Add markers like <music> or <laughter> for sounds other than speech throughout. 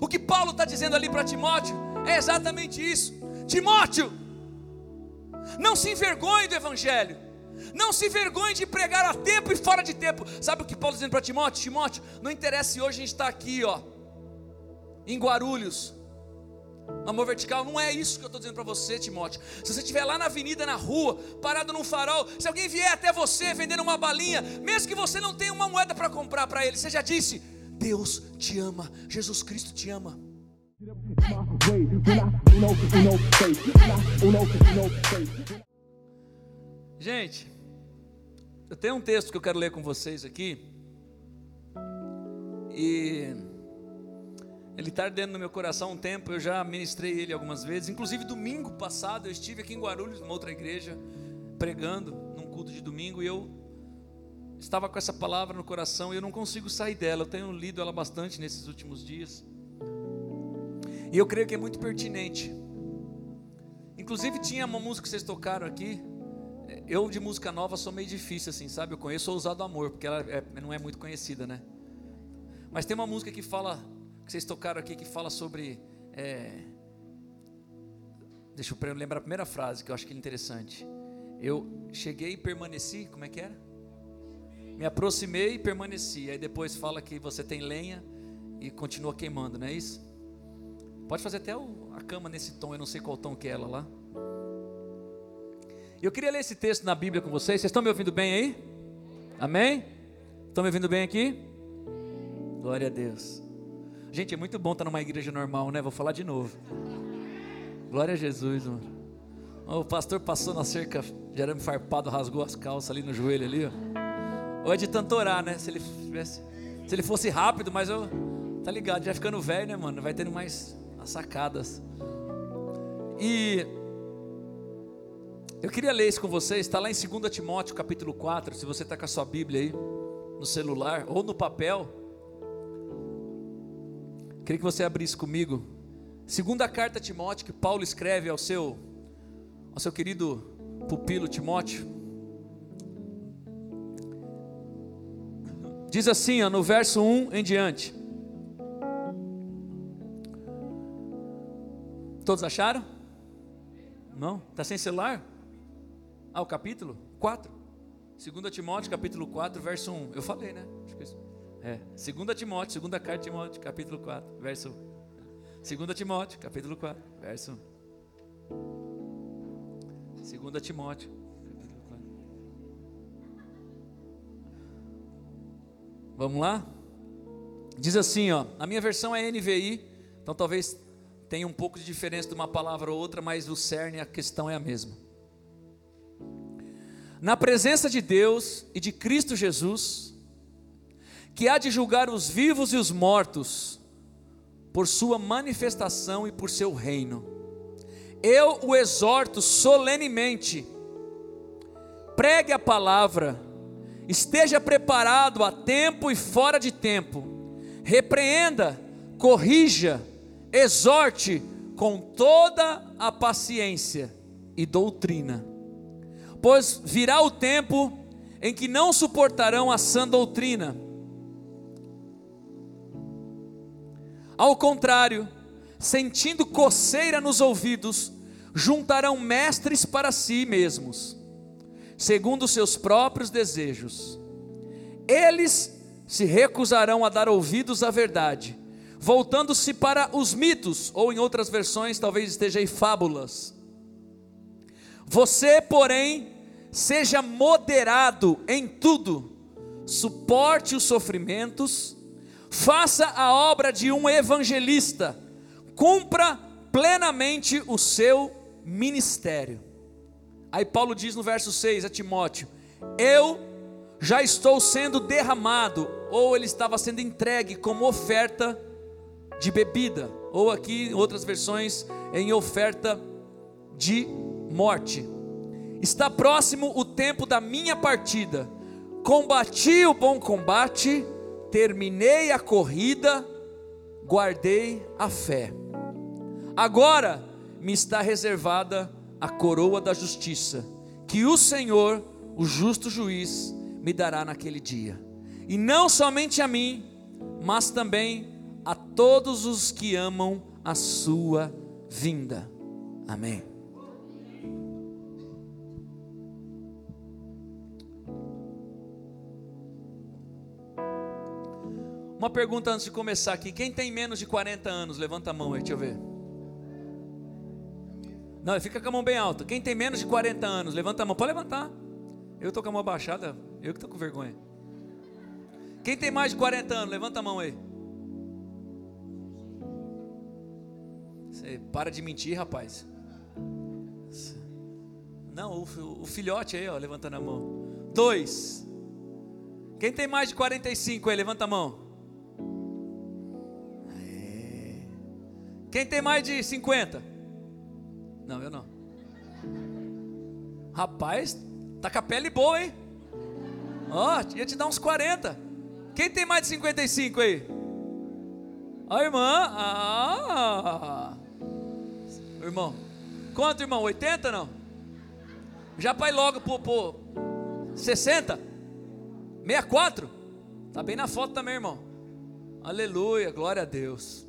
O que Paulo está dizendo ali para Timóteo é exatamente isso. Timóteo, não se envergonhe do Evangelho. Não se envergonhe de pregar a tempo e fora de tempo. Sabe o que Paulo está dizendo para Timóteo? Timóteo, não interessa se hoje a gente está aqui, ó, em Guarulhos, Amor vertical não é isso que eu estou dizendo para você, Timóteo. Se você estiver lá na avenida, na rua, parado num farol, se alguém vier até você vendendo uma balinha, mesmo que você não tenha uma moeda para comprar para ele, você já disse: Deus te ama, Jesus Cristo te ama. Gente, eu tenho um texto que eu quero ler com vocês aqui. E ele está ardendo no meu coração há um tempo, eu já ministrei ele algumas vezes. Inclusive, domingo passado, eu estive aqui em Guarulhos, numa outra igreja, pregando, num culto de domingo, e eu estava com essa palavra no coração e eu não consigo sair dela. Eu tenho lido ela bastante nesses últimos dias. E eu creio que é muito pertinente. Inclusive, tinha uma música que vocês tocaram aqui. Eu, de música nova, sou meio difícil, assim, sabe? Eu conheço Ousado Amor, porque ela é, não é muito conhecida, né? Mas tem uma música que fala que vocês tocaram aqui que fala sobre. É, deixa eu lembrar a primeira frase que eu acho que é interessante. Eu cheguei e permaneci, como é que era? Me aproximei e permaneci. Aí depois fala que você tem lenha e continua queimando, não é isso? Pode fazer até a cama nesse tom, eu não sei qual tom que é ela lá. Eu queria ler esse texto na Bíblia com vocês. Vocês estão me ouvindo bem aí? Amém? Estão me ouvindo bem aqui? Glória a Deus. Gente, é muito bom estar numa igreja normal, né? Vou falar de novo. Glória a Jesus, mano. O pastor passou na cerca de arame farpado, rasgou as calças ali no joelho ali, ó. Ou é de tanto orar, né? Se ele, se ele fosse rápido, mas eu. Tá ligado, já ficando velho, né, mano? Vai tendo mais sacadas. E. Eu queria ler isso com vocês, está lá em 2 Timóteo capítulo 4, se você está com a sua Bíblia aí, no celular ou no papel. Queria que você abrisse comigo. Segunda carta a Timóteo que Paulo escreve ao seu ao seu querido pupilo Timóteo. Diz assim, ó, no verso 1 em diante. Todos acharam? Não? Está sem celular? Ah, o capítulo 4. 2 Timóteo, capítulo 4, verso 1. Eu falei, né? Acho que isso. É, 2 Timóteo, segunda carta de Timóteo, capítulo 4, verso 1. 2 Timóteo, capítulo 4, verso 1. 2 Timóteo, Vamos lá? Diz assim, ó, a minha versão é NVI, então talvez tenha um pouco de diferença de uma palavra ou outra, mas o cerne, a questão é a mesma. Na presença de Deus e de Cristo Jesus, que há de julgar os vivos e os mortos, por sua manifestação e por seu reino. Eu o exorto solenemente, pregue a palavra, esteja preparado a tempo e fora de tempo, repreenda, corrija, exorte com toda a paciência e doutrina, pois virá o tempo em que não suportarão a sã doutrina, Ao contrário, sentindo coceira nos ouvidos, juntarão mestres para si mesmos, segundo os seus próprios desejos. Eles se recusarão a dar ouvidos à verdade, voltando-se para os mitos, ou em outras versões talvez esteja aí fábulas. Você, porém, seja moderado em tudo, suporte os sofrimentos, faça a obra de um evangelista, cumpra plenamente o seu ministério. Aí Paulo diz no verso 6 a Timóteo: Eu já estou sendo derramado, ou ele estava sendo entregue como oferta de bebida, ou aqui em outras versões, em oferta de morte. Está próximo o tempo da minha partida. Combati o bom combate terminei a corrida, guardei a fé. Agora me está reservada a coroa da justiça, que o Senhor, o justo juiz, me dará naquele dia. E não somente a mim, mas também a todos os que amam a sua vinda. Amém. Uma pergunta antes de começar aqui. Quem tem menos de 40 anos? Levanta a mão aí, deixa eu ver. Não, fica com a mão bem alta. Quem tem menos de 40 anos? Levanta a mão. Pode levantar. Eu estou com a mão abaixada. Eu que estou com vergonha. Quem tem mais de 40 anos? Levanta a mão aí. Você para de mentir, rapaz. Não, o, o filhote aí, ó, levantando a mão. Dois. Quem tem mais de 45 aí? Levanta a mão. Quem tem mais de 50? Não, eu não. Rapaz, tá com a pele boa, hein? Ó, oh, ia te dar uns 40. Quem tem mais de 55 aí? A irmã. Ah! Irmão. Quanto, irmão? 80 não? Já vai logo por, por 60? 64? Tá bem na foto também, irmão. Aleluia, glória a Deus.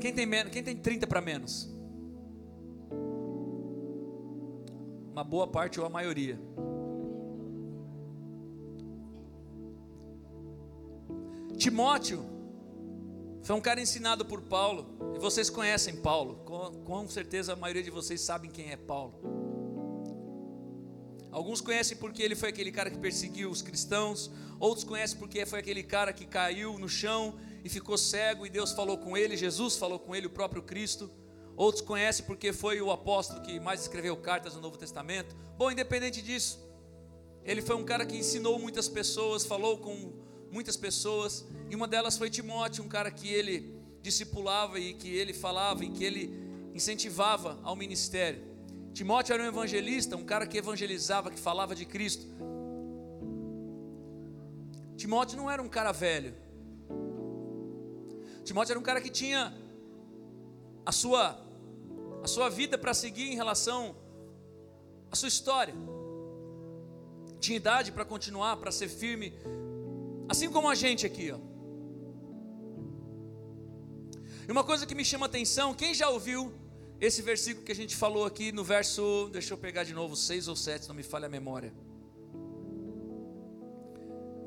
Quem tem, menos, quem tem 30 para menos? Uma boa parte ou a maioria. Timóteo foi um cara ensinado por Paulo, e vocês conhecem Paulo, com, com certeza a maioria de vocês sabem quem é Paulo. Alguns conhecem porque ele foi aquele cara que perseguiu os cristãos, outros conhecem porque foi aquele cara que caiu no chão e ficou cego e Deus falou com ele, Jesus falou com ele, o próprio Cristo. Outros conhecem porque foi o apóstolo que mais escreveu cartas no Novo Testamento. Bom, independente disso, ele foi um cara que ensinou muitas pessoas, falou com muitas pessoas, e uma delas foi Timóteo, um cara que ele discipulava e que ele falava e que ele incentivava ao ministério. Timóteo era um evangelista, um cara que evangelizava, que falava de Cristo. Timóteo não era um cara velho, Timóteo era um cara que tinha a sua a sua vida para seguir em relação à sua história. Tinha idade para continuar, para ser firme, assim como a gente aqui, ó. E uma coisa que me chama atenção, quem já ouviu esse versículo que a gente falou aqui no verso, deixa eu pegar de novo, 6 ou 7, não me falha a memória.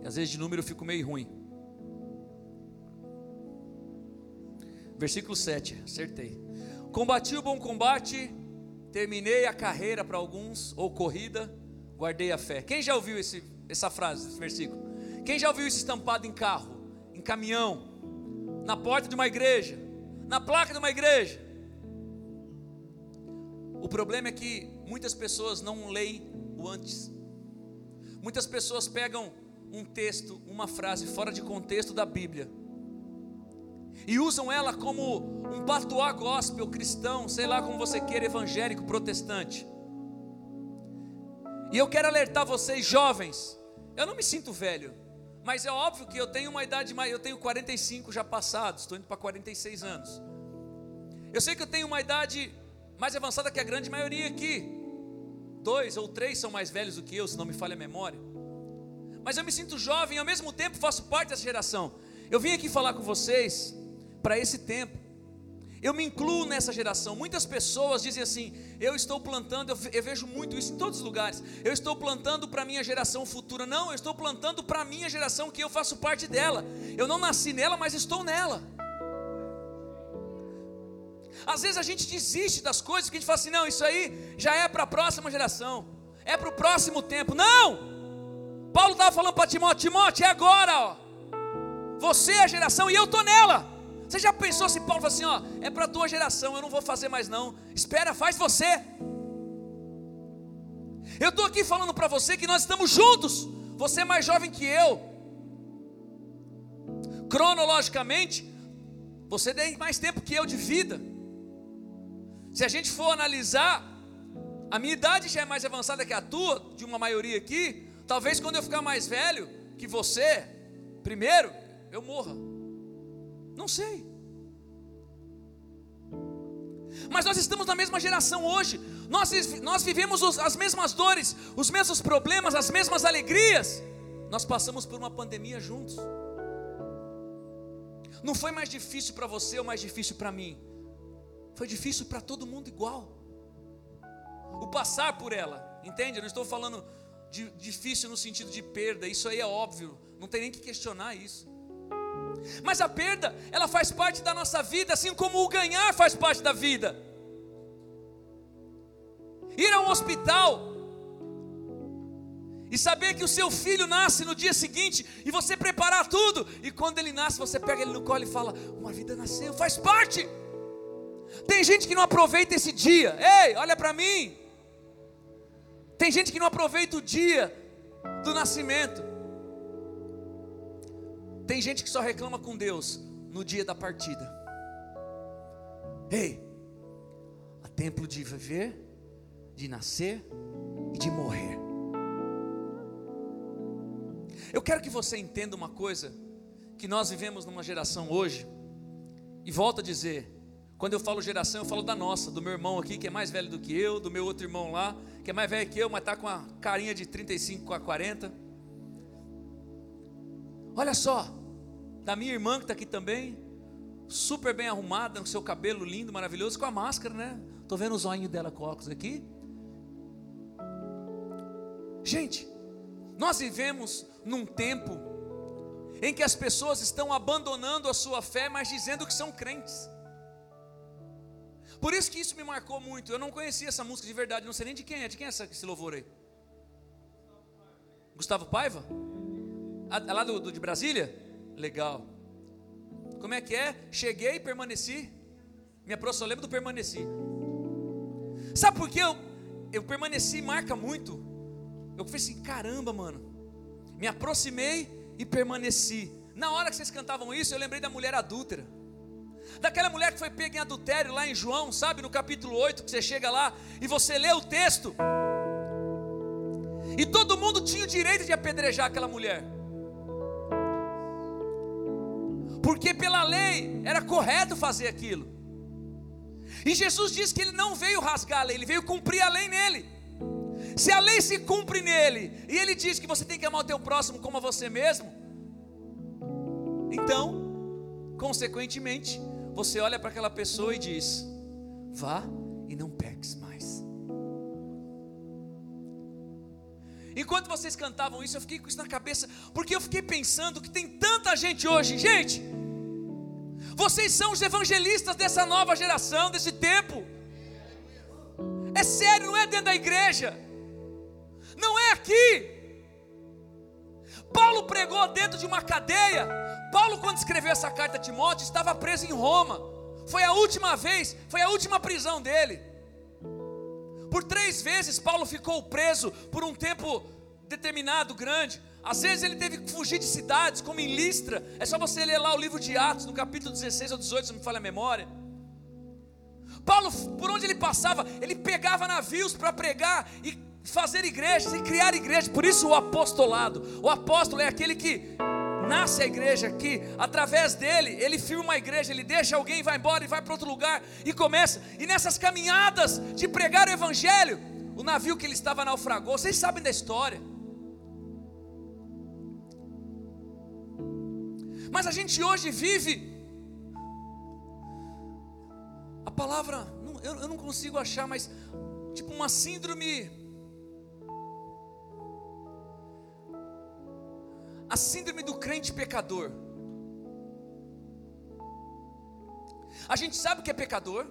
E às vezes de número eu fico meio ruim. Versículo 7, acertei. Combati o bom combate, terminei a carreira para alguns, ou corrida, guardei a fé. Quem já ouviu esse, essa frase, esse versículo? Quem já ouviu isso estampado em carro, em caminhão, na porta de uma igreja, na placa de uma igreja? O problema é que muitas pessoas não leem o antes. Muitas pessoas pegam um texto, uma frase fora de contexto da Bíblia e usam ela como um patuá gospel cristão, sei lá como você queira, evangélico, protestante. E eu quero alertar vocês, jovens, eu não me sinto velho, mas é óbvio que eu tenho uma idade mais, eu tenho 45 já passados, estou indo para 46 anos. Eu sei que eu tenho uma idade mais avançada que a grande maioria aqui. Dois ou três são mais velhos do que eu, se não me falha a memória. Mas eu me sinto jovem e ao mesmo tempo faço parte dessa geração. Eu vim aqui falar com vocês para esse tempo. Eu me incluo nessa geração. Muitas pessoas dizem assim: eu estou plantando, eu, vejo muito isso em todos os lugares. Eu estou plantando para a minha geração futura. Não, eu estou plantando para a minha geração que eu faço parte dela. Eu não nasci nela, mas estou nela. Às vezes a gente desiste das coisas que a gente fala assim: não, isso aí já é para a próxima geração, é para o próximo tempo. Não! Paulo estava falando para Timóteo: Timóteo, é agora, ó. Você é a geração e eu estou nela. Você já pensou se Paulo falou assim, ó, é para a tua geração, eu não vou fazer mais não. Espera, faz você. Eu estou aqui falando para você que nós estamos juntos. Você é mais jovem que eu. Cronologicamente, você tem mais tempo que eu de vida. Se a gente for analisar, a minha idade já é mais avançada que a tua, de uma maioria aqui. Talvez quando eu ficar mais velho que você, primeiro, eu morra. Não sei. Mas nós estamos na mesma geração hoje. Nós, nós vivemos os, as mesmas dores, os mesmos problemas, as mesmas alegrias. Nós passamos por uma pandemia juntos. Não foi mais difícil para você ou mais difícil para mim. Foi difícil para todo mundo igual. O passar por ela, entende? Eu não estou falando de difícil no sentido de perda, isso aí é óbvio, não tem nem que questionar isso. Mas a perda, ela faz parte da nossa vida, assim como o ganhar faz parte da vida. Ir a um hospital e saber que o seu filho nasce no dia seguinte e você preparar tudo, e quando ele nasce, você pega ele no colo e fala: Uma vida nasceu, faz parte. Tem gente que não aproveita esse dia, ei, olha para mim. Tem gente que não aproveita o dia do nascimento. Tem gente que só reclama com Deus no dia da partida. Ei, há tempo de viver, de nascer e de morrer. Eu quero que você entenda uma coisa: que nós vivemos numa geração hoje, e volto a dizer, quando eu falo geração, eu falo da nossa, do meu irmão aqui, que é mais velho do que eu, do meu outro irmão lá, que é mais velho que eu, mas está com a carinha de 35 a 40. Olha só, da minha irmã que está aqui também, super bem arrumada, com seu cabelo lindo, maravilhoso, com a máscara, né? Estou vendo o zoinho dela com óculos aqui. Gente, nós vivemos num tempo em que as pessoas estão abandonando a sua fé, mas dizendo que são crentes. Por isso que isso me marcou muito. Eu não conhecia essa música de verdade, não sei nem de quem é. De quem é esse louvor aí? Gustavo Paiva? É lá do, do, de Brasília? Legal. Como é que é? Cheguei e permaneci. Me aproximou, eu lembro do permaneci. Sabe por que eu, eu permaneci marca muito? Eu falei assim, caramba, mano. Me aproximei e permaneci. Na hora que vocês cantavam isso, eu lembrei da mulher adúltera. Daquela mulher que foi pega em adultério lá em João, sabe, no capítulo 8, que você chega lá e você lê o texto. E todo mundo tinha o direito de apedrejar aquela mulher. Porque pela lei era correto fazer aquilo. E Jesus disse que ele não veio rasgar a lei, ele veio cumprir a lei nele. Se a lei se cumpre nele, e ele diz que você tem que amar o teu próximo como a você mesmo, então, consequentemente, você olha para aquela pessoa e diz: vá e não peques mais. Enquanto vocês cantavam isso, eu fiquei com isso na cabeça, porque eu fiquei pensando que tem tanta gente hoje, gente. Vocês são os evangelistas dessa nova geração, desse tempo. É sério, não é dentro da igreja não é aqui. Paulo pregou dentro de uma cadeia. Paulo, quando escreveu essa carta a Timóteo, estava preso em Roma. Foi a última vez, foi a última prisão dele. Por três vezes Paulo ficou preso por um tempo determinado, grande. Às vezes ele teve que fugir de cidades, como em Listra. É só você ler lá o livro de Atos, no capítulo 16 ou 18, se não me falha a memória. Paulo, por onde ele passava, ele pegava navios para pregar e fazer igrejas e criar igrejas. Por isso o apostolado. O apóstolo é aquele que nasce a igreja, que através dele, ele firma uma igreja, ele deixa alguém, vai embora e vai para outro lugar e começa. E nessas caminhadas de pregar o evangelho, o navio que ele estava naufragou, vocês sabem da história. Mas a gente hoje vive a palavra, eu, não consigo achar, mas tipo uma síndrome. A síndrome do crente pecador. A gente sabe que é pecador,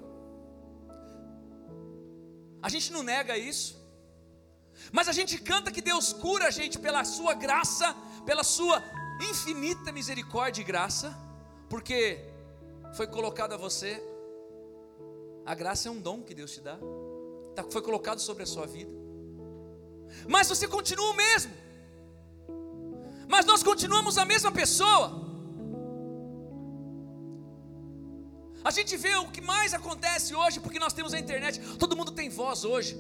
a gente não nega isso, mas a gente canta que Deus cura a gente pela Sua graça, pela Sua infinita misericórdia e graça, porque foi colocado a você, a graça é um dom que Deus te dá, tá, foi colocado sobre a sua vida, mas você continua o mesmo, mas nós continuamos a mesma pessoa. A gente vê o que mais acontece hoje, porque nós temos a internet, todo mundo tem voz hoje.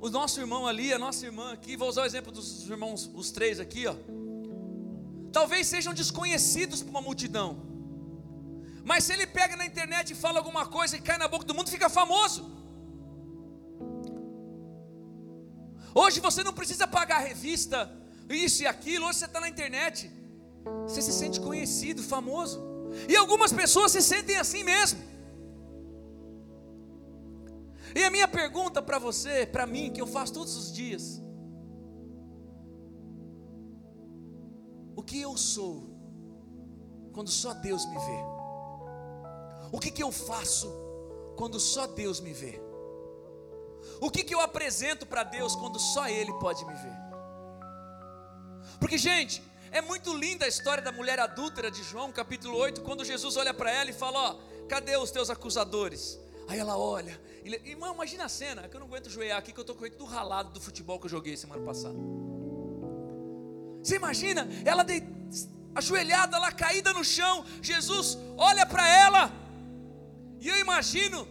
O nosso irmão ali, a nossa irmã aqui, vou usar o exemplo dos irmãos, os três aqui, ó. Talvez sejam desconhecidos por uma multidão, mas se ele pega na internet e fala alguma coisa e cai na boca do mundo, fica famoso. Hoje você não precisa pagar revista isso e aquilo, hoje você está na internet, você se sente conhecido, famoso. E algumas pessoas se sentem assim mesmo. E a minha pergunta para você, para mim, que eu faço todos os dias: que eu sou quando só Deus me vê? O que, que eu faço quando só Deus me vê? O que, que eu apresento para Deus quando só Ele pode me ver? Porque, gente, é muito linda a história da mulher adúltera de João, capítulo 8, quando Jesus olha para ela e fala: Ó, cadê os teus acusadores? Aí ela olha, e, irmão, imagina a cena, que eu não aguento joelhar aqui, que eu estou com do ralado do futebol que eu joguei semana passada. Você imagina, ela de, ajoelhada lá, caída no chão, Jesus olha para ela, e eu imagino,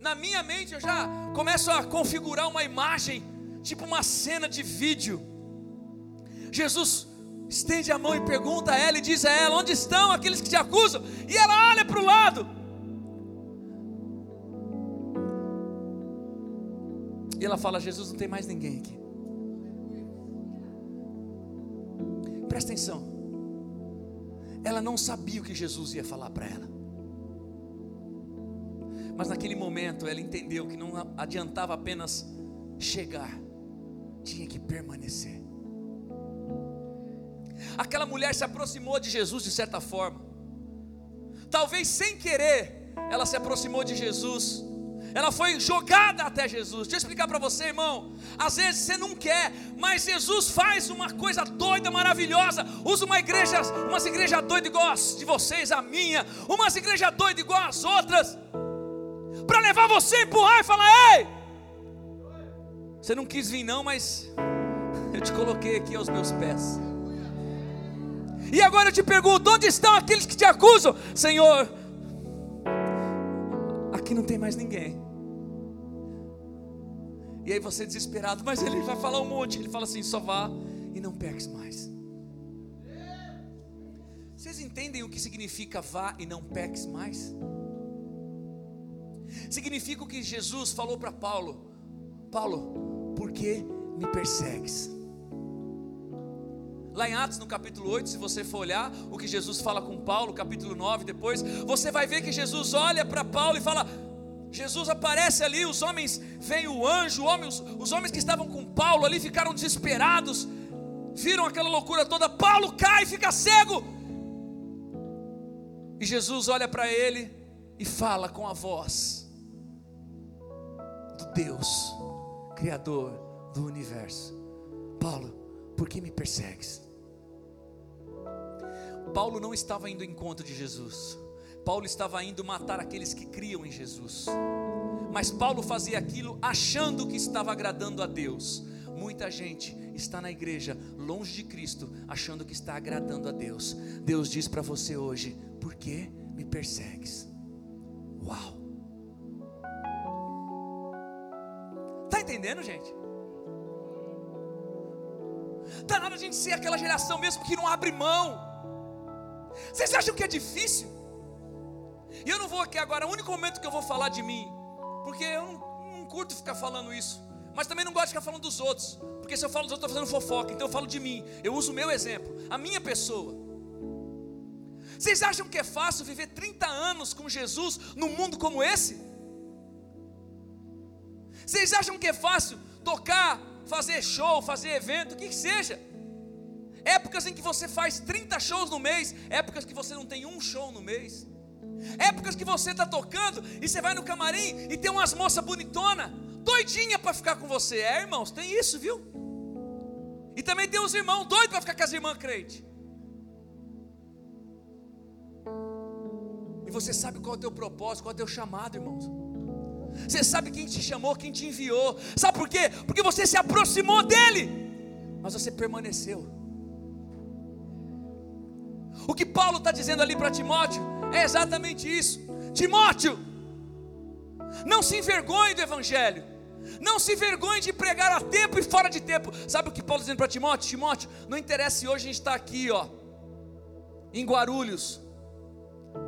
na minha mente, eu já começo a configurar uma imagem, tipo uma cena de vídeo. Jesus estende a mão e pergunta a ela e diz a ela: Onde estão aqueles que te acusam? E ela olha para o lado. E ela fala: Jesus, não tem mais ninguém aqui. Presta atenção. Ela não sabia o que Jesus ia falar para ela. Mas naquele momento ela entendeu que não adiantava apenas chegar, tinha que permanecer. Aquela mulher se aproximou de Jesus de certa forma. Talvez sem querer, ela se aproximou de Jesus. Ela foi jogada até Jesus. Deixa eu explicar para você, irmão. Às vezes você não quer, mas Jesus faz uma coisa doida, maravilhosa. Usa uma igreja, umas igrejas doidas igual as de vocês, a minha, umas igrejas doidas igual as outras, para levar você empurrar e falar: Ei, você não quis vir, não, mas <laughs> eu te coloquei aqui aos meus pés. E agora eu te pergunto: onde estão aqueles que te acusam? Senhor, aqui não tem mais ninguém. E aí você desesperado, mas ele vai falar um monte. Ele fala assim: só vá e não peques mais. Vocês entendem o que significa vá e não peques mais? Significa o que Jesus falou para Paulo: Paulo, por que me persegues? Lá em Atos, no capítulo 8, se você for olhar o que Jesus fala com Paulo, capítulo 9 depois, você vai ver que Jesus olha para Paulo e fala: Jesus aparece ali, os homens, vem o anjo, os, homens que estavam com Paulo ali ficaram desesperados, viram aquela loucura toda, Paulo cai, fica cego. E Jesus olha para ele e fala com a voz do Deus, Criador do universo: Paulo, por que me persegues? Paulo não estava indo em encontro de Jesus. Paulo estava indo matar aqueles que criam em Jesus. Mas Paulo fazia aquilo achando que estava agradando a Deus. Muita gente está na igreja, longe de Cristo, achando que está agradando a Deus. Deus diz para você hoje: por que me persegues? Uau! Está entendendo, gente? Está na hora de a gente ser aquela geração mesmo que não abre mão vocês acham que é difícil? E eu não vou aqui agora, o único momento que eu vou falar de mim, porque eu não, não curto ficar falando isso, mas também não gosto de ficar falando dos outros, porque se eu falo dos outros, estou fazendo fofoca, então eu falo de mim, eu uso o meu exemplo, a minha pessoa. Vocês acham que é fácil viver 30 anos com Jesus num mundo como esse? Vocês acham que é fácil tocar, fazer show, fazer evento, o que, que seja? épocas em que você faz 30 shows no mês, épocas que você não tem um show no mês, épocas que você está tocando e você vai no camarim e tem umas moças bonitona, doidinha para ficar com você. É, irmãos, tem isso, viu? E também tem os irmãos doidos para ficar com as irmãs crentes. E você sabe qual é o teu propósito, qual é o teu chamado, irmãos. Você sabe quem te chamou, quem te enviou. Sabe por quê? Porque você se aproximou dele, mas você permaneceu. O que Paulo está dizendo ali para Timóteo é exatamente isso. Timóteo, não se envergonhe do Evangelho. Não se envergonhe de pregar a tempo e fora de tempo. Sabe o que Paulo está dizendo para Timóteo? Timóteo, não interessa se hoje a gente está aqui, ó, em Guarulhos,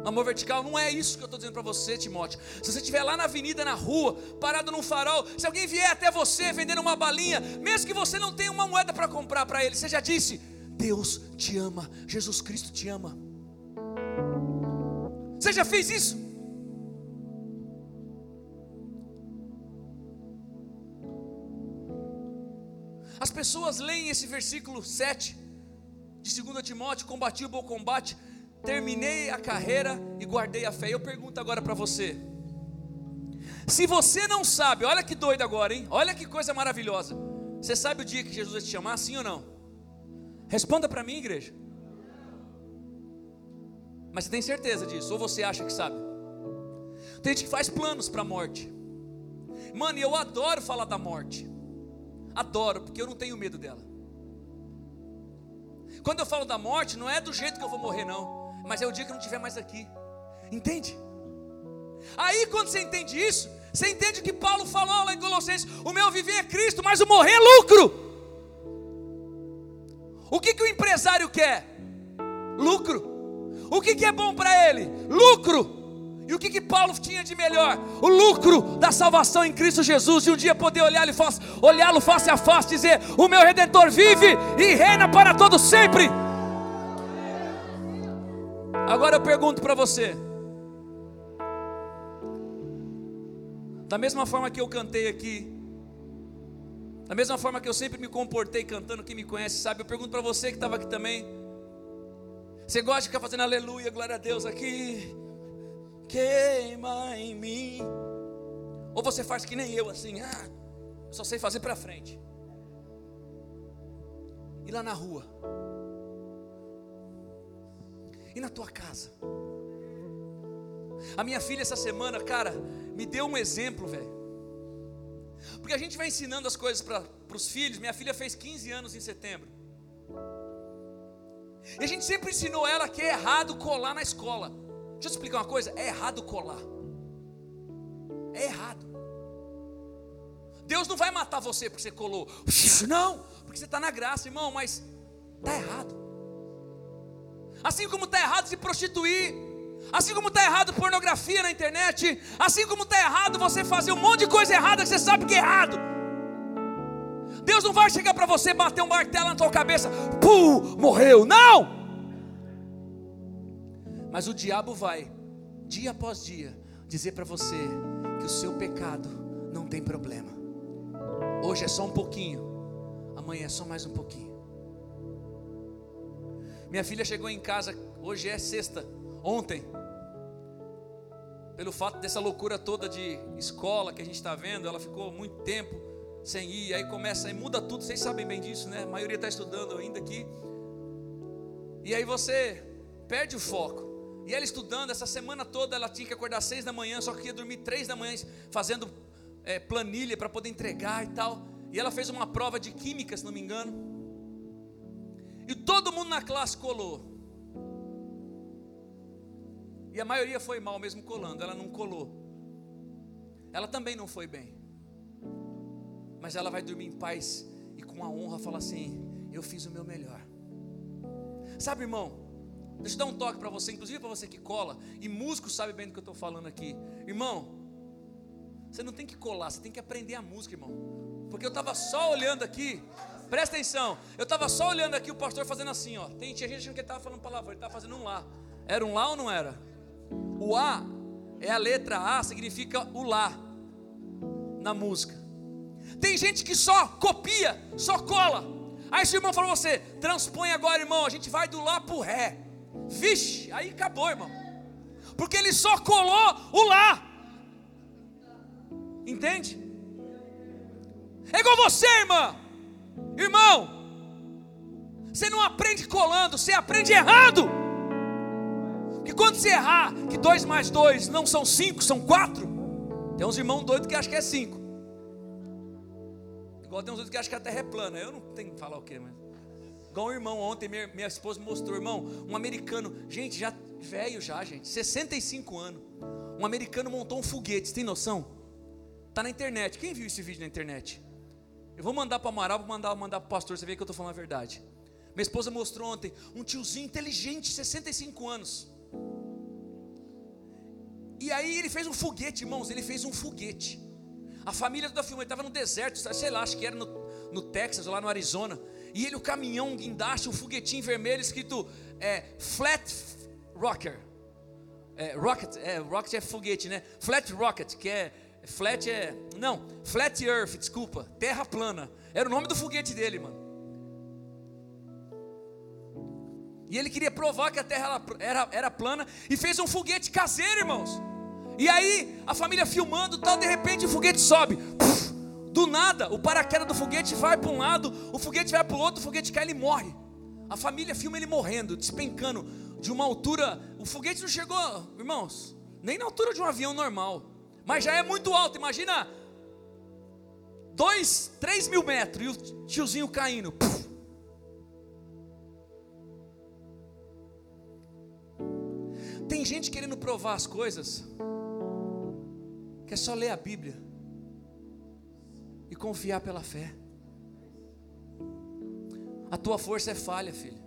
Amor vertical não é isso que eu estou dizendo para você, Timóteo. Se você estiver lá na avenida, na rua, parado num farol, se alguém vier até você vendendo uma balinha, mesmo que você não tenha uma moeda para comprar para ele, você já disse: Deus te ama, Jesus Cristo te ama. Você já fez isso? As pessoas leem esse versículo 7 de 2 Timóteo: combati o bom combate, terminei a carreira e guardei a fé. Eu pergunto agora para você: se você não sabe, olha que doido agora, hein? Olha que coisa maravilhosa. Você sabe o dia que Jesus vai te chamar, sim ou não? Responda para mim, igreja. Mas você tem certeza disso? Ou você acha que sabe? Tem gente que faz planos para a morte. Mano, eu adoro falar da morte. Adoro, porque eu não tenho medo dela. Quando eu falo da morte, não é do jeito que eu vou morrer, não. Mas é o dia que eu não estiver mais aqui. Entende? Aí quando você entende isso, você entende que Paulo falou lá em Colossenses: o meu viver é Cristo, mas o morrer é lucro. O que, que o empresário quer? Lucro. O que, que é bom para ele? Lucro. E o que, que Paulo tinha de melhor? O lucro da salvação em Cristo Jesus. E um dia poder olhá-lo face, olhá face a face, dizer: O meu redentor vive e reina para todo sempre. Agora eu pergunto para você. Da mesma forma que eu cantei aqui, da mesma forma que eu sempre me comportei cantando, quem me conhece sabe, eu pergunto para você que estava aqui também. Você gosta de ficar fazendo aleluia, glória a Deus aqui? queima em mim. Ou você faz que nem eu, assim, ah, eu só sei fazer para frente. E lá na rua. E na tua casa. A minha filha essa semana, cara, me deu um exemplo, velho. Porque a gente vai ensinando as coisas para os filhos. Minha filha fez 15 anos em setembro. E a gente sempre ensinou ela que é errado colar na escola. Deixa eu explicar uma coisa: é errado colar. É errado. Deus não vai matar você porque você colou. <laughs> Não, porque você está na graça, irmão, mas está errado. Assim como está errado se prostituir, assim como está errado pornografia na internet, assim como está errado você fazer um monte de coisa errada que você sabe que é errado. Deus não vai chegar para você bater um martelo na tua cabeça, pum, morreu. Não! Mas o diabo vai, dia após dia, dizer para você que o seu pecado não tem problema. Hoje é só um pouquinho, amanhã é só mais um pouquinho. Minha filha chegou em casa, hoje é sexta, ontem, pelo fato dessa loucura toda de escola que a gente está vendo, ela ficou muito tempo sem ir, aí começa, aí muda tudo, vocês sabem bem disso, né? A maioria está estudando ainda aqui. E aí você perde o foco. E ela estudando, essa semana toda ela tinha que acordar seis da manhã, só que ia dormir três da manhã, fazendo é, planilha para poder entregar e tal. E ela fez uma prova de química, se não me engano. E todo mundo na classe colou. E a maioria foi mal mesmo colando, ela não colou. Ela também não foi bem. Mas ela vai dormir em paz e com a honra falar assim: Eu fiz o meu melhor. Sabe, irmão? Deixa eu dar um toque para você, inclusive para você que cola, e músico sabe bem do que eu estou falando aqui. Irmão, você não tem que colar, você tem que aprender a música, irmão. Porque eu estava só olhando aqui, presta atenção, eu estava só olhando aqui o pastor fazendo assim, ó. Tem, gente achando que ele estava falando palavra, ele estava fazendo um lá. Era um lá ou não era? O A é a letra A, significa o lá na música. Tem gente que só copia, só cola. Aí esse irmão falou você, transpõe agora, irmão, a gente vai do lá para o ré. Vixe, aí acabou, irmão. Porque ele só colou o lá. Entende? É igual você, irmã. Irmão, você não aprende colando, você aprende errado. Porque quando você errar, que dois mais dois não são cinco, são quatro. Tem uns irmãos doidos que acham que é cinco. Igual tem uns doidos que acham que a terra é plana. Eu não tenho que falar o quê, mas. Igual um irmão ontem, minha, minha esposa mostrou, irmão, um americano, gente, já velho já, gente, 65 anos. Um americano montou um foguete, você tem noção? Tá na internet. Quem viu esse vídeo na internet? Eu vou mandar para o Amaral, vou mandar, mandar para o pastor, você vê que eu estou falando a verdade. Minha esposa mostrou ontem um tiozinho inteligente, 65 anos. E aí ele fez um foguete, irmãos, ele fez um foguete. A família toda filmou, ele estava no deserto, sei lá, acho que era no, no Texas ou lá no Arizona. E ele, o caminhão, um guindaste, um foguetinho vermelho escrito é, Flat Rocker. É, rocket, é, rocket é foguete, né? Flat Rocket, que é. Flat é. Não, Flat Earth, desculpa. Terra plana. Era o nome do foguete dele, mano. E ele queria provar que a terra era, era plana e fez um foguete caseiro, irmãos. E aí, a família filmando tal, de repente o foguete sobe. Puf, do nada, o paraquedas do foguete vai para um lado, o foguete vai para o outro, o foguete cai e ele morre. A família filma ele morrendo, despencando de uma altura. O foguete não chegou, irmãos, nem na altura de um avião normal, mas já é muito alto. Imagina, dois, três mil metros e o tiozinho caindo. Puf. Tem gente querendo provar as coisas, que é só ler a Bíblia e confiar pela fé. A tua força é falha, filho.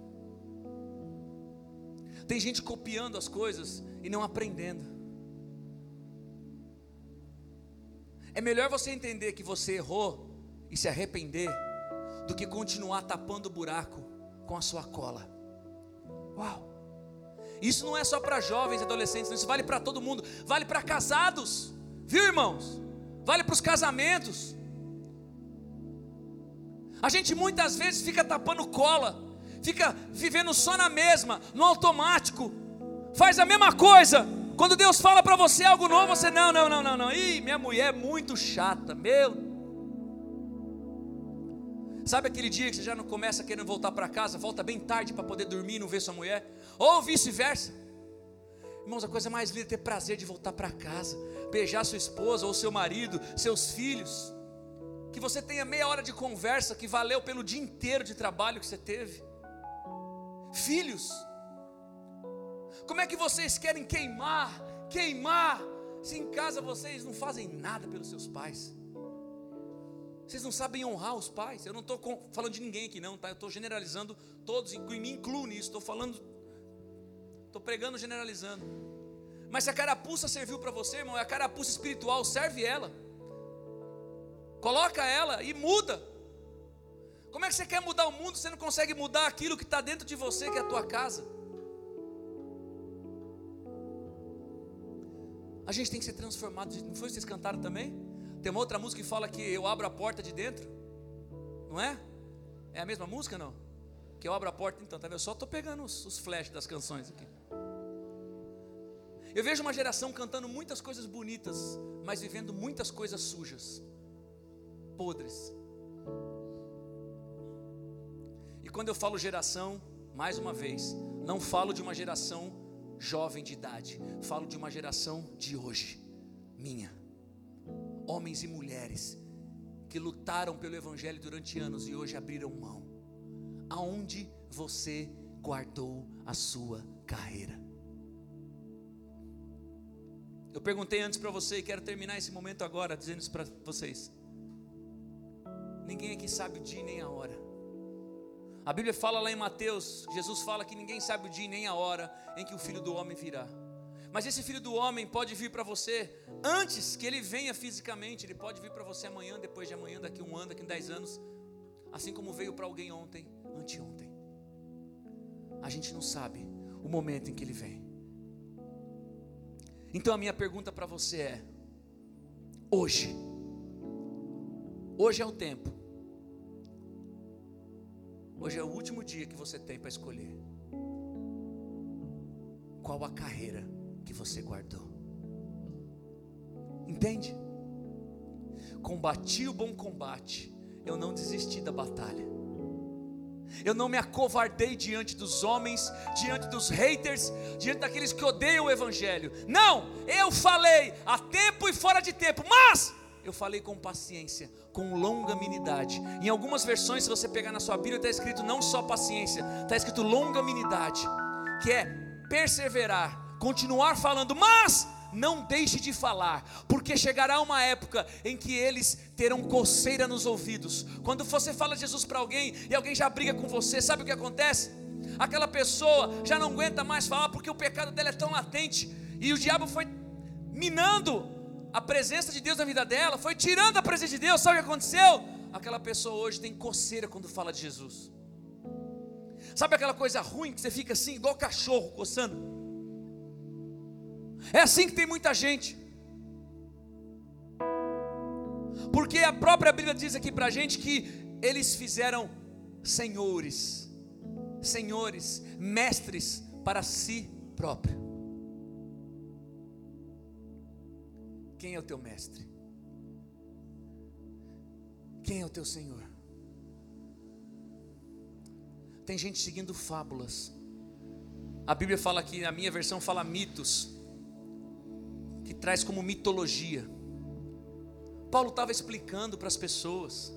Tem gente copiando as coisas e não aprendendo. É melhor você entender que você errou e se arrepender do que continuar tapando o buraco com a sua cola. Uau! Isso não é só para jovens e adolescentes, isso vale para todo mundo, vale para casados, viu irmãos? Vale para os casamentos. A gente muitas vezes fica tapando cola, fica vivendo só na mesma, no automático, faz a mesma coisa. Quando Deus fala para você algo novo, você não, não, não, não, não. Ih, minha mulher é muito chata, meu. Sabe aquele dia que você já não começa querendo voltar para casa, volta bem tarde para poder dormir e não ver sua mulher? Ou vice-versa. Irmãos, a coisa mais linda é ter prazer de voltar para casa, beijar sua esposa ou seu marido, seus filhos. Que você tenha meia hora de conversa que valeu pelo dia inteiro de trabalho que você teve. Filhos, como é que vocês querem queimar, queimar, se em casa vocês não fazem nada pelos seus pais? Vocês não sabem honrar os pais? Eu não estou falando de ninguém aqui, não, tá? Eu estou generalizando todos, e me incluo nisso. Estou falando Estou pregando generalizando. Mas se a carapuça serviu para você, irmão, é a carapuça espiritual, serve ela. Coloca ela e muda. Como é que você quer mudar o mundo se você não consegue mudar aquilo que está dentro de você, que é a tua casa? A gente tem que ser transformado. Não foi vocês cantaram também? Tem uma outra música que fala que eu abro a porta de dentro. Não é? É a mesma música não? Que eu abro a porta então, tá vendo? Eu só estou pegando os, os flashes das canções aqui. Eu vejo uma geração cantando muitas coisas bonitas, mas vivendo muitas coisas sujas, podres. E quando eu falo geração, mais uma vez, não falo de uma geração jovem de idade, falo de uma geração de hoje, minha. Homens e mulheres que lutaram pelo Evangelho durante anos e hoje abriram mão. Aonde você guardou a sua carreira? Eu perguntei antes para você e quero terminar esse momento agora dizendo isso para vocês. Ninguém aqui sabe o dia nem a hora. A Bíblia fala lá em Mateus, Jesus fala que ninguém sabe o dia nem a hora em que o Filho do Homem virá. Mas esse Filho do Homem pode vir para você antes que ele venha fisicamente. Ele pode vir para você amanhã, depois de amanhã, daqui um ano, daqui dez anos. Assim como veio para alguém ontem, anteontem. A gente não sabe o momento em que ele vem. Então a minha pergunta para você é: hoje, hoje é o tempo, hoje é o último dia que você tem para escolher qual a carreira que você guardou. Entende? Combati o bom combate, eu não desisti da batalha eu não me acovardei diante dos homens, diante dos haters, diante daqueles que odeiam o Evangelho. Não, eu falei a tempo e fora de tempo, mas eu falei com paciência, com longanimidade. Em algumas versões, se você pegar na sua Bíblia, está escrito não só paciência, está escrito longanimidade, que é perseverar, continuar falando, mas não deixe de falar, porque chegará uma época em que eles terão coceira nos ouvidos. Quando você fala Jesus para alguém e alguém já briga com você, sabe o que acontece? Aquela pessoa já não aguenta mais falar porque o pecado dela é tão latente e o diabo foi minando a presença de Deus na vida dela, foi tirando a presença de Deus. Sabe o que aconteceu? Aquela pessoa hoje tem coceira quando fala de Jesus. Sabe aquela coisa ruim que você fica assim, igual cachorro coçando? É assim que tem muita gente. Porque a própria Bíblia diz aqui para a gente que eles fizeram senhores, senhores, mestres para si próprio. Quem é o teu mestre? Quem é o teu Senhor? Tem gente seguindo fábulas. A Bíblia fala aqui, a minha versão fala mitos, que traz como mitologia. Paulo estava explicando para as pessoas,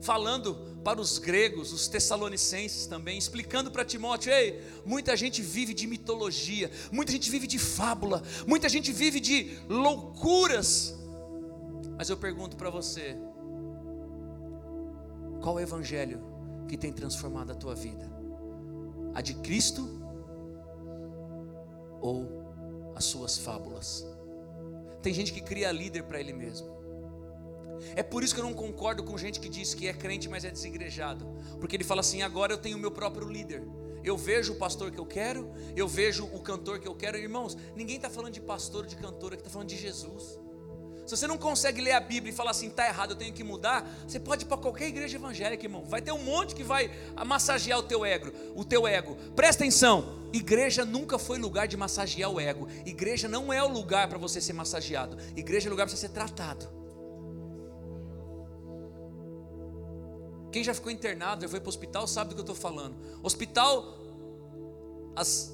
falando para os gregos, os tessalonicenses também, explicando para Timóteo: ei, muita gente vive de mitologia, muita gente vive de fábula, muita gente vive de loucuras. Mas eu pergunto para você: qual o evangelho que tem transformado a tua vida? A de Cristo ou as suas fábulas? Tem gente que cria líder para ele mesmo. É por isso que eu não concordo com gente que diz que é crente, mas é desigrejado. Porque ele fala assim: agora eu tenho o meu próprio líder. Eu vejo o pastor que eu quero, eu vejo o cantor que eu quero. Irmãos, ninguém está falando de pastor ou de cantora, aqui está falando de Jesus. Se você não consegue ler a Bíblia e falar assim, está errado, eu tenho que mudar, você pode ir para qualquer igreja evangélica, irmão. Vai ter um monte que vai massagear o teu ego, o teu ego. Presta atenção, igreja nunca foi lugar de massagear o ego. Igreja não é o lugar para você ser massageado. Igreja é lugar para você ser tratado. Quem já ficou internado, já foi para o hospital, sabe do que eu estou falando. Hospital, as,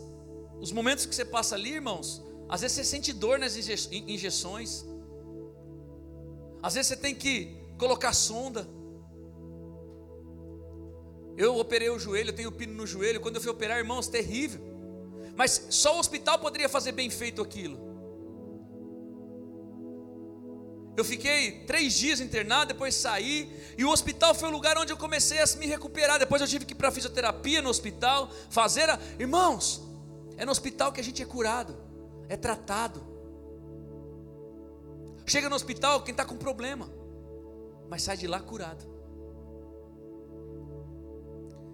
os momentos que você passa ali, irmãos, às vezes você sente dor nas injeções. Às vezes você tem que colocar sonda. Eu operei o joelho, eu tenho pino no joelho. Quando eu fui operar, irmãos, terrível. Mas só o hospital poderia fazer bem feito aquilo. Eu fiquei três dias internado, depois saí, e o hospital foi o lugar onde eu comecei a me recuperar. Depois eu tive que ir para fisioterapia no hospital, fazer. A... Irmãos, é no hospital que a gente é curado, é tratado. Chega no hospital quem está com problema, mas sai de lá curado.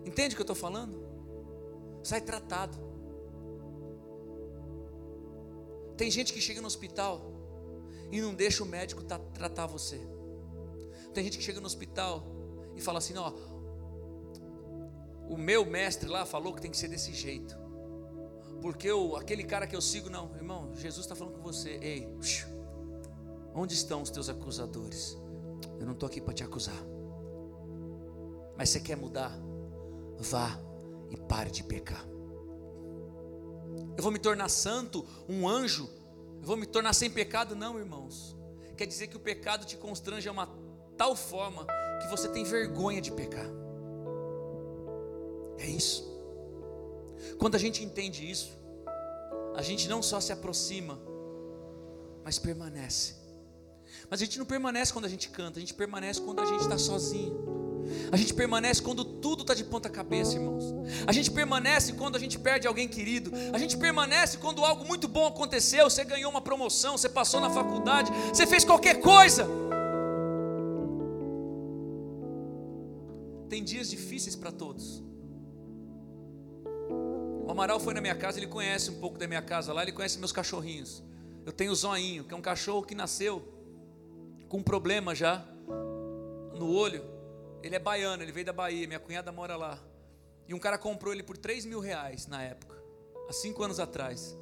Entende o que eu estou falando? Sai tratado. Tem gente que chega no hospital e não deixa o médico tratar você. Tem gente que chega no hospital e fala assim: ó, o meu mestre lá falou que tem que ser desse jeito. Porque eu, aquele cara que eu sigo, não, irmão, Jesus está falando com você. Ei, onde estão os teus acusadores? Eu não estou aqui para te acusar. Mas você quer mudar? Vá e pare de pecar. Eu vou me tornar santo, um anjo, eu vou me tornar sem pecado? Não, irmãos. Quer dizer que o pecado te constrange a uma tal forma que você tem vergonha de pecar. É isso. Quando a gente entende isso, a gente não só se aproxima, mas permanece. Mas a gente não permanece quando a gente canta, a gente permanece quando a gente está sozinho. A gente permanece quando tudo está de ponta cabeça, irmãos. A gente permanece quando a gente perde alguém querido. A gente permanece quando algo muito bom aconteceu. Você ganhou uma promoção, você passou na faculdade, você fez qualquer coisa. Tem dias difíceis para todos. O Amaral foi na minha casa, ele conhece um pouco da minha casa lá, ele conhece meus cachorrinhos. Eu tenho o Zoinho, que é um cachorro que nasceu com um problema já no olho. Ele é baiano, ele veio da Bahia, minha cunhada mora lá. E um cara comprou ele por 3 mil reais na época, há cinco anos atrás.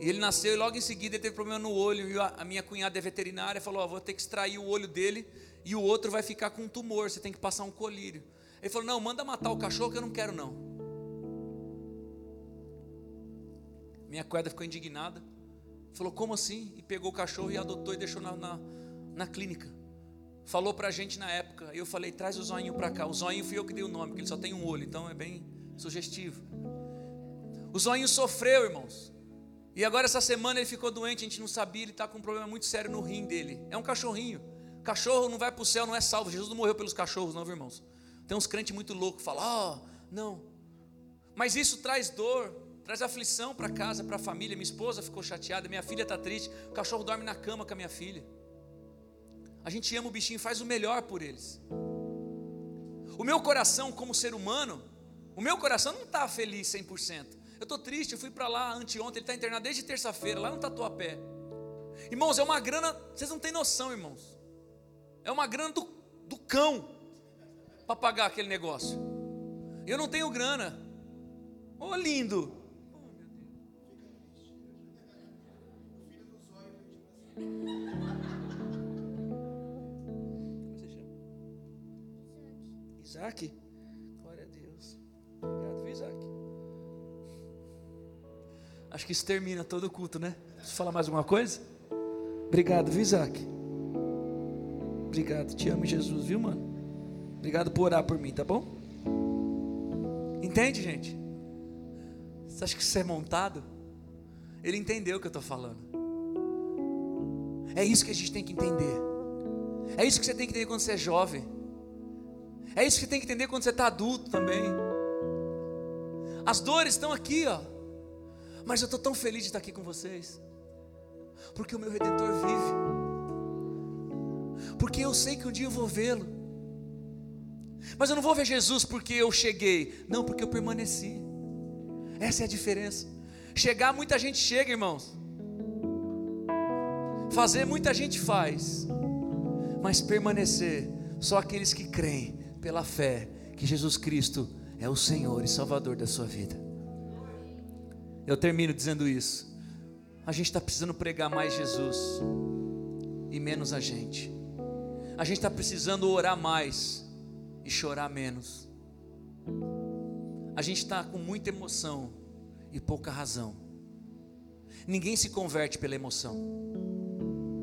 E ele nasceu e logo em seguida ele teve problema no olho. E a, minha cunhada é veterinária falou: oh, vou ter que extrair o olho dele e o outro vai ficar com um tumor, você tem que passar um colírio. Ele falou: não, manda matar o cachorro que eu não quero não. Minha cunhada ficou indignada. Falou: como assim? E pegou o cachorro e adotou e deixou na, na, na clínica falou para a gente na época. Eu falei, traz o zoinho para cá. O zoinho fui eu que dei o nome, porque ele só tem um olho, então é bem sugestivo. O zoinho sofreu, irmãos. E agora essa semana ele ficou doente, a gente não sabia, ele está com um problema muito sério no rim dele. É um cachorrinho. Cachorro não vai para o céu, não é salvo. Jesus não morreu pelos cachorros, não, irmãos. Tem uns crentes muito loucos que falam, ó, oh, não. Mas isso traz dor. traz aflição para casa, para a família. Minha esposa ficou chateada, minha filha está triste, o cachorro dorme na cama com a minha filha. A gente ama o bichinho, faz o melhor por eles. O meu coração, como ser humano, o meu coração não está feliz 100%. Eu estou triste, eu fui para lá anteontem, ele está internado desde terça-feira, lá no Tatuapé. Irmãos, é uma grana, vocês não têm noção, irmãos. É uma grana do, do cão para pagar aquele negócio. Eu não tenho grana. Ô oh, lindo. Isaac? Glória a Deus. Obrigado, viu, Isaac? Acho que isso termina todo o culto, né? Preciso falar mais alguma coisa? Obrigado, viu, Isaac? Obrigado, te amo, Jesus, viu, mano? Obrigado por orar por mim, tá bom? Entende, gente? Você acha que isso é montado? Ele entendeu o que eu estou falando. É isso que a gente tem que entender. É isso que você tem que entender quando você é jovem. É isso que tem que entender quando você está adulto também. As dores estão aqui, ó. Mas eu estou tão feliz de estar aqui com vocês. Porque o meu redentor vive. Porque eu sei que um dia eu vou vê-lo. Mas eu não vou ver Jesus porque eu cheguei. Não, porque eu permaneci. Essa é a diferença. Chegar, muita gente chega, irmãos. Fazer, muita gente faz. Mas permanecer, só aqueles que creem pela fé que Jesus Cristo é o Senhor e Salvador da sua vida. Eu termino dizendo isso. A gente está precisando pregar mais Jesus e menos a gente. A gente está precisando orar mais e chorar menos. A gente está com muita emoção e pouca razão. Ninguém se converte pela emoção,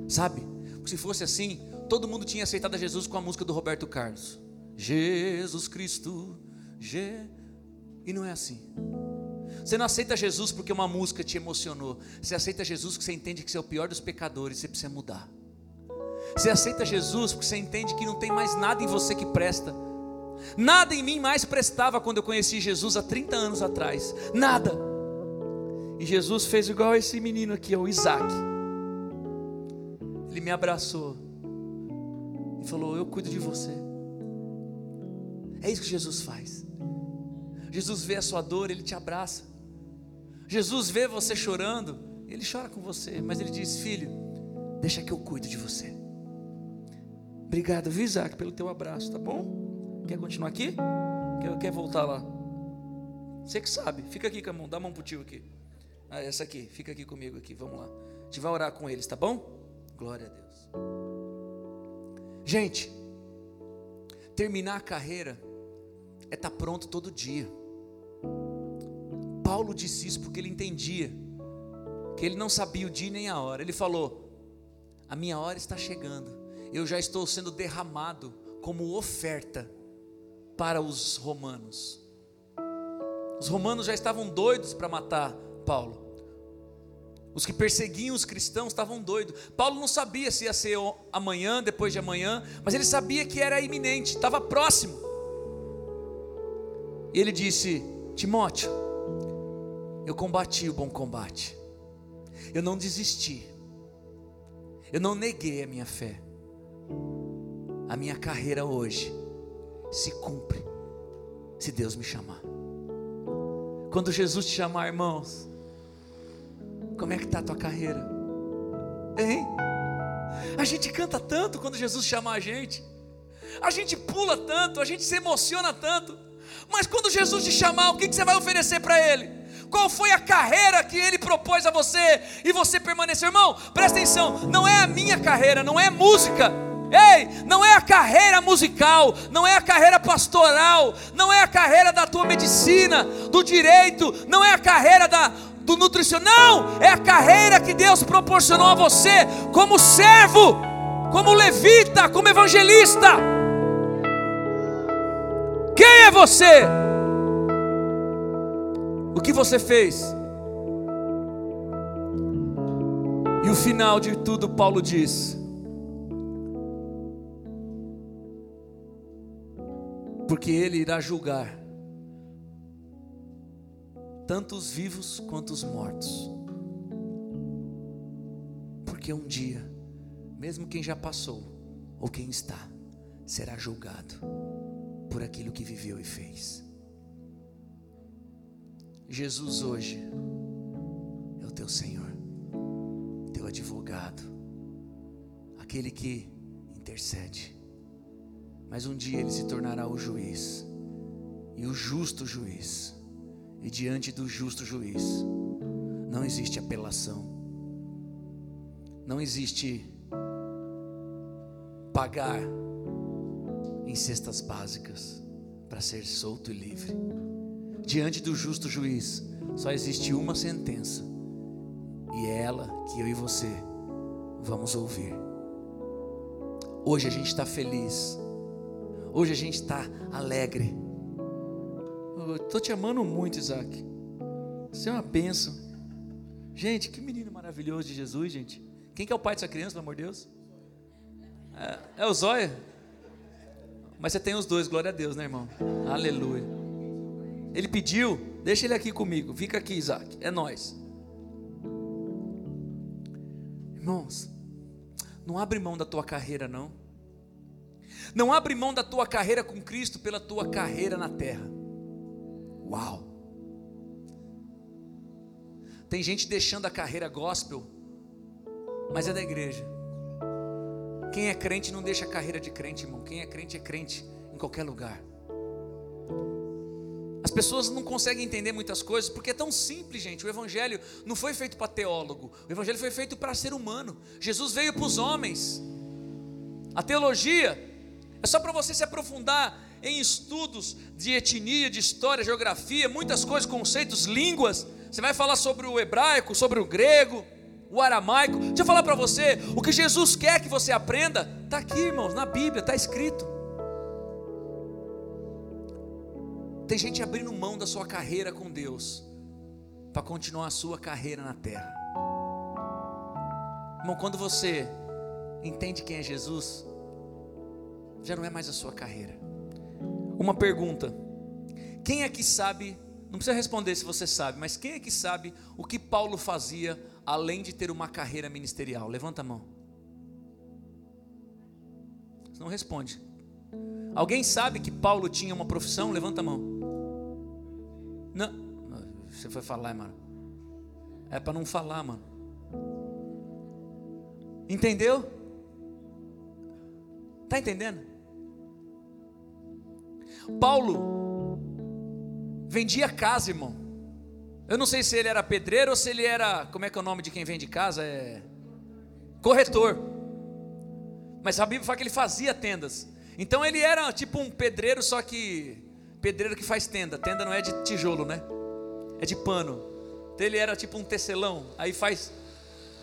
sabe? Se fosse assim, todo mundo tinha aceitado a Jesus com a música do Roberto Carlos. Jesus Cristo, Je... e não é assim. Você não aceita Jesus porque uma música te emocionou. Você aceita Jesus porque você entende que você é o pior dos pecadores e você precisa mudar. Você aceita Jesus porque você entende que não tem mais nada em você que presta. Nada em mim mais prestava quando eu conheci Jesus há 30 anos atrás. Nada. E Jesus fez igual esse menino aqui, o Isaac. Ele me abraçou e falou: Eu cuido de você. É isso que Jesus faz. Jesus vê a sua dor, ele te abraça. Jesus vê você chorando, ele chora com você, mas ele diz: Filho, deixa que eu cuido de você. Obrigado, viu, Isaac, pelo teu abraço, tá bom? Quer continuar aqui? Quer, quer voltar lá? Você que sabe, fica aqui com a mão, dá a mão pro tio aqui. Ah, essa aqui, fica aqui comigo aqui, vamos lá. A gente vai orar com eles, tá bom? Glória a Deus. Gente, terminar a carreira é estar tá pronto todo dia. Paulo disse isso porque ele entendia que ele não sabia o dia nem a hora. Ele falou: A minha hora está chegando, eu já estou sendo derramado como oferta para os romanos. Os romanos já estavam doidos para matar Paulo. Os que perseguiam os cristãos estavam doidos. Paulo não sabia se ia ser amanhã, depois de amanhã, mas ele sabia que era iminente, estava próximo. E ele disse: Timóteo, eu combati o bom combate, eu não desisti, eu não neguei a minha fé. A minha carreira hoje se cumpre, se Deus me chamar. Quando Jesus te chamar, irmãos, como é que está a tua carreira? Hein? A gente canta tanto quando Jesus chama a gente, a gente pula tanto, a gente se emociona tanto. Mas quando Jesus te chamar, o que você vai oferecer para Ele? Qual foi a carreira que Ele propôs a você e você permaneceu? Irmão, presta atenção, não é a minha carreira, não é música. Ei, não é a carreira musical, não é a carreira pastoral, não é a carreira da tua medicina, do direito, não é a carreira da, do nutricional, não, é a carreira que Deus proporcionou a você como servo, como levita, como evangelista. É você? O que você fez? E o final de tudo, Paulo diz: Porque ele irá julgar tanto os vivos quanto os mortos. Porque um dia, mesmo quem já passou ou quem está, será julgado por aquilo que viveu e fez. Jesus hoje é o teu Senhor, teu advogado, aquele que intercede. Mas um dia ele se tornará o juiz, e o justo juiz, e diante do justo juiz, não existe apelação, não existe pagar em cestas básicas para ser solto e livre. Diante do justo juiz, só existe uma sentença, e é ela que eu e você vamos ouvir. Hoje a gente está feliz, hoje a gente está alegre. Estou te amando muito, Isaac. Você é uma bênção. Gente, que menino maravilhoso de Jesus, gente. Quem que é o pai dessa criança, pelo amor de Deus? É, é o Zóia? Mas você tem os dois, glória a Deus, né, irmão? Aleluia. Ele pediu, deixa ele aqui comigo. Fica aqui, Isaac. É nós. Irmãos, não abre mão da tua carreira, não. Não abre mão da tua carreira com Cristo pela tua carreira na terra. Uau! Tem gente deixando a carreira gospel, mas é da igreja. Quem é crente não deixa a carreira de crente, irmão. Quem é crente é crente em qualquer lugar. As pessoas não conseguem entender muitas coisas porque é tão simples, gente. O Evangelho não foi feito para teólogo, o Evangelho foi feito para ser humano. Jesus veio para os homens. A teologia é só para você se aprofundar em estudos de etnia, de história, geografia, muitas coisas, conceitos, línguas. Você vai falar sobre o hebraico, sobre o grego o aramaico. Deixa eu falar para você, o que Jesus quer que você aprenda, está aqui, irmãos, na Bíblia, está escrito. Tem gente abrindo mão da sua carreira com Deus, para continuar a sua carreira na terra. Irmão, quando você entende quem é Jesus, já não é mais a sua carreira. Uma pergunta: quem é que sabe? Não precisa responder se você sabe, mas quem é que sabe o que Paulo fazia além de ter uma carreira ministerial? Levanta a mão. Você não responde. Alguém sabe que Paulo tinha uma profissão? Levanta a mão. Não. Você foi falar, mano. É para não falar, mano. Entendeu? Tá entendendo? Paulo vendia casa, irmão. Eu não sei se ele era pedreiro ou se ele era. Como é que é o nome de quem vende casa? É. Corretor. Mas a Bíblia fala que ele fazia tendas. Então ele era tipo um pedreiro, só que. Pedreiro que faz tenda. Tenda não é de tijolo, né? É de pano. Então ele era tipo um tecelão. Aí faz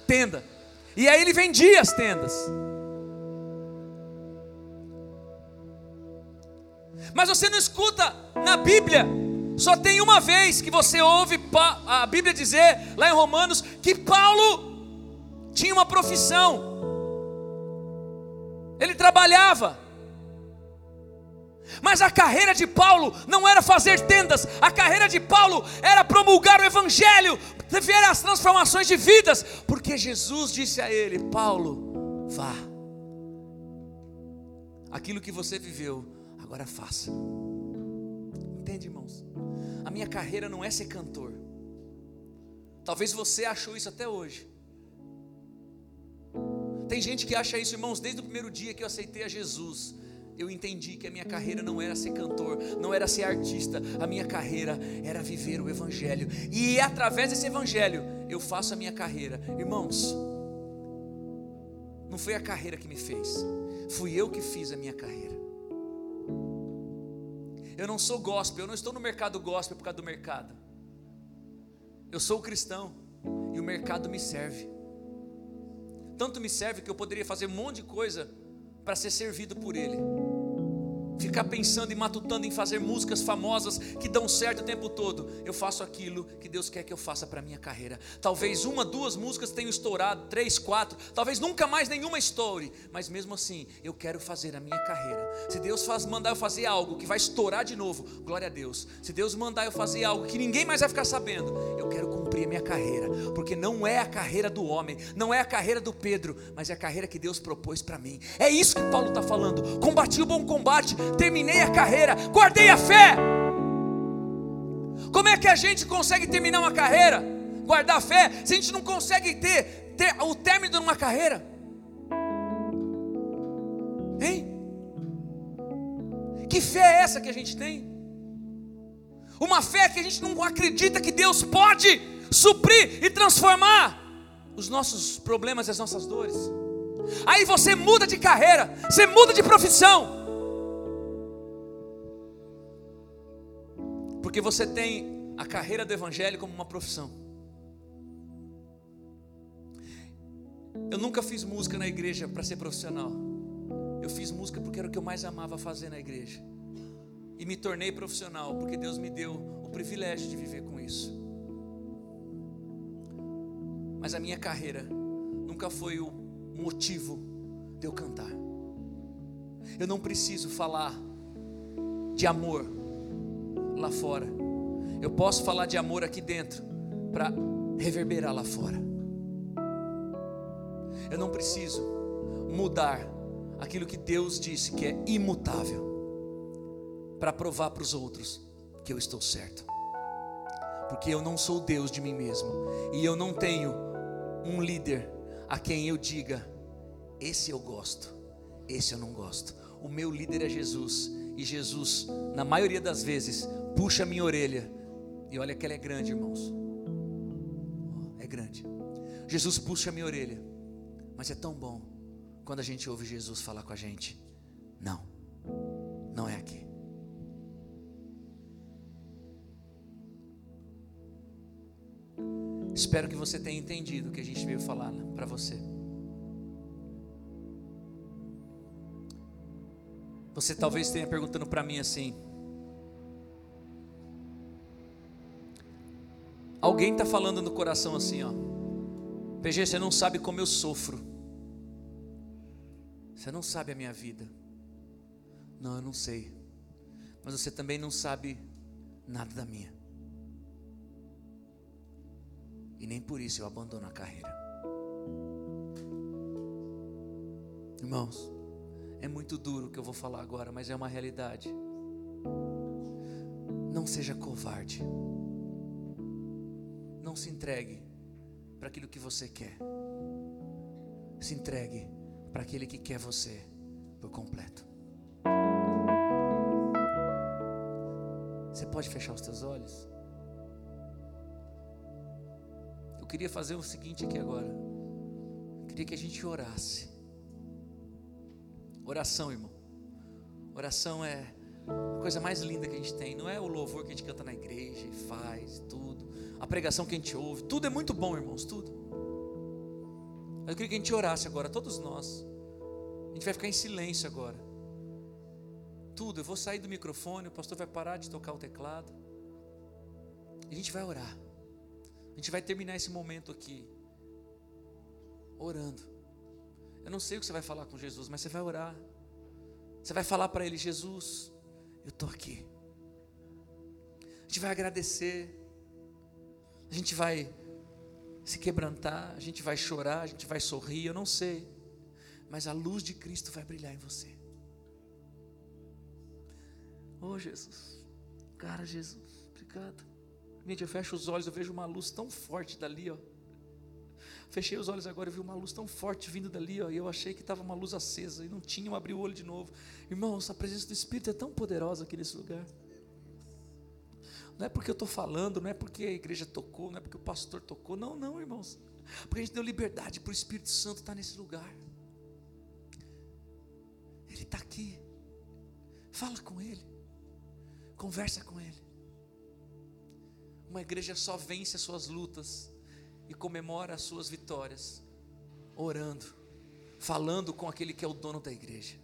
tenda. E aí ele vendia as tendas. Mas você não escuta na Bíblia só tem uma vez que você ouve a Bíblia dizer, lá em Romanos, que Paulo tinha uma profissão, ele trabalhava. Mas a carreira de Paulo não era fazer tendas, a carreira de Paulo era promulgar o Evangelho, ver as transformações de vidas, porque Jesus disse a ele: Paulo, vá, aquilo que você viveu, agora faça. Entende, irmãos? Minha carreira não é ser cantor. Talvez você achou isso até hoje. Tem gente que acha isso, irmãos, desde o primeiro dia que eu aceitei a Jesus. Eu entendi que a minha carreira não era ser cantor, não era ser artista, a minha carreira era viver o Evangelho, e é através desse Evangelho eu faço a minha carreira, irmãos. Não foi a carreira que me fez, fui eu que fiz a minha carreira. Eu não sou gospel, eu não estou no mercado gospel por causa do mercado. Eu sou cristão e o mercado me serve. Tanto me serve que eu poderia fazer um monte de coisa para ser servido por ele. Ficar pensando e matutando em fazer músicas famosas que dão certo o tempo todo. Eu faço aquilo que Deus quer que eu faça para minha carreira. Talvez uma, duas músicas tenham estourado, três, quatro, talvez nunca mais nenhuma estoure, mas mesmo assim, eu quero fazer a minha carreira. Se Deus faz, mandar eu fazer algo que vai estourar de novo, glória a Deus. Se Deus mandar eu fazer algo que ninguém mais vai ficar sabendo, eu quero cumprir a minha carreira, porque não é a carreira do homem, não é a carreira do Pedro, mas é a carreira que Deus propôs para mim. É isso que Paulo está falando. Combati o bom combate, terminei a carreira, guardei a fé. Como é que a gente consegue terminar uma carreira, guardar a fé, se a gente não consegue ter, ter o término de uma carreira? Hein? Que fé é essa que a gente tem? Uma fé que a gente não acredita que Deus pode suprir e transformar os nossos problemas e as nossas dores. Aí você muda de carreira, você muda de profissão. Porque você tem a carreira do Evangelho como uma profissão. Eu nunca fiz música na igreja para ser profissional. Eu fiz música porque era o que eu mais amava fazer na igreja. E me tornei profissional porque Deus me deu o privilégio de viver com isso. Mas a minha carreira nunca foi o motivo de eu cantar. Eu não preciso falar de amor lá fora. Eu posso falar de amor aqui dentro para reverberar lá fora. Eu não preciso mudar aquilo que Deus disse que é imutável para provar para os outros que eu estou certo. Porque eu não sou Deus de mim mesmo e eu não tenho um líder a quem eu diga: esse eu gosto, esse eu não gosto. O meu líder é Jesus e Jesus, na maioria das vezes, puxa a minha orelha. E olha que ela é grande, irmãos. É grande. Jesus puxa a minha orelha. Mas é tão bom quando a gente ouve Jesus falar com a gente: Não, não é aqui. Espero que você tenha entendido o que a gente veio falar né, para você. Você talvez tenha perguntando para mim assim: Alguém está falando no coração assim, ó. PG, você não sabe como eu sofro. Você não sabe a minha vida. Não, eu não sei. Mas você também não sabe nada da minha. E nem por isso eu abandono a carreira. Irmãos, é muito duro o que eu vou falar agora, mas é uma realidade. Não seja covarde. Não se entregue para aquilo que você quer. Se entregue para aquele que quer você por completo. Você pode fechar os teus olhos? Eu queria fazer o seguinte aqui agora. Eu queria que a gente orasse. Oração, irmão. Oração é a coisa mais linda que a gente tem. Não é o louvor que a gente canta na igreja e faz, tudo. A pregação que a gente ouve. Tudo é muito bom, irmãos, tudo. Eu queria que a gente orasse agora, todos nós. A gente vai ficar em silêncio agora. Tudo, eu vou sair do microfone, o pastor vai parar de tocar o teclado. A gente vai orar. A gente vai terminar esse momento aqui orando. Eu não sei o que você vai falar com Jesus, mas você vai orar. Você vai falar para Ele: Jesus, eu estou aqui. A gente vai agradecer. A gente vai se quebrantar. A gente vai chorar. A gente vai sorrir. Eu não sei. Mas a luz de Cristo vai brilhar em você. Oh, Jesus. Cara, Jesus. Obrigado. Gente, eu fecho os olhos. Eu vejo uma luz tão forte dali, ó. Fechei os olhos agora e vi uma luz tão forte vindo dali, ó, e eu achei que estava uma luz acesa e não tinha, eu abri o olho de novo. Irmãos, a presença do Espírito é tão poderosa aqui nesse lugar. Não é porque eu estou falando, não é porque a igreja tocou, não é porque o pastor tocou, não, não, irmãos. Porque a gente deu liberdade para o Espírito Santo estar nesse lugar. Ele está aqui. Fala com Ele. Conversa com Ele. Uma igreja só vence as suas lutas e comemora as suas vitórias, orando, falando com aquele que é o dono da igreja.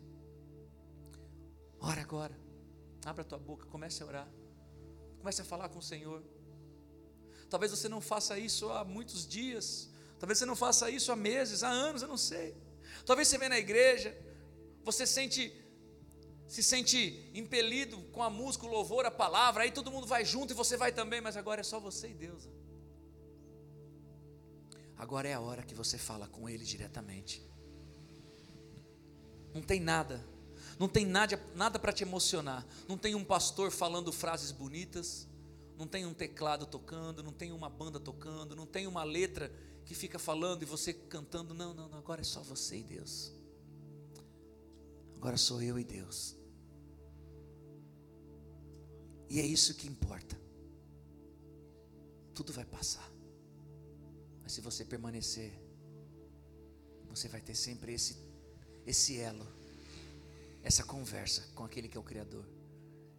Ora agora. Abra a tua boca, comece a orar. Comece a falar com o Senhor. Talvez você não faça isso há muitos dias. Talvez você não faça isso há meses, há anos, eu não sei. Talvez você venha na igreja, você sente se sente impelido com a música, o louvor, a palavra, aí todo mundo vai junto e você vai também, mas agora é só você e Deus. Agora é a hora que você fala com Ele diretamente. Não tem nada, não tem nada, nada para te emocionar. Não tem um pastor falando frases bonitas, não tem um teclado tocando, não tem uma banda tocando, não tem uma letra que fica falando e você cantando. Não, não, não, agora é só você e Deus. Agora sou eu e Deus. E é isso que importa. Tudo vai passar. Se você permanecer, você vai ter sempre esse esse elo, essa conversa com aquele que é o Criador.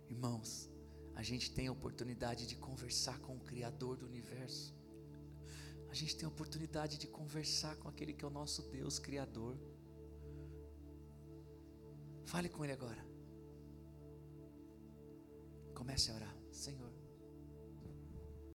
Irmãos, a gente tem a oportunidade de conversar com o Criador do universo. A gente tem a oportunidade de conversar com aquele que é o nosso Deus Criador. Fale com Ele agora. Comece a orar, Senhor.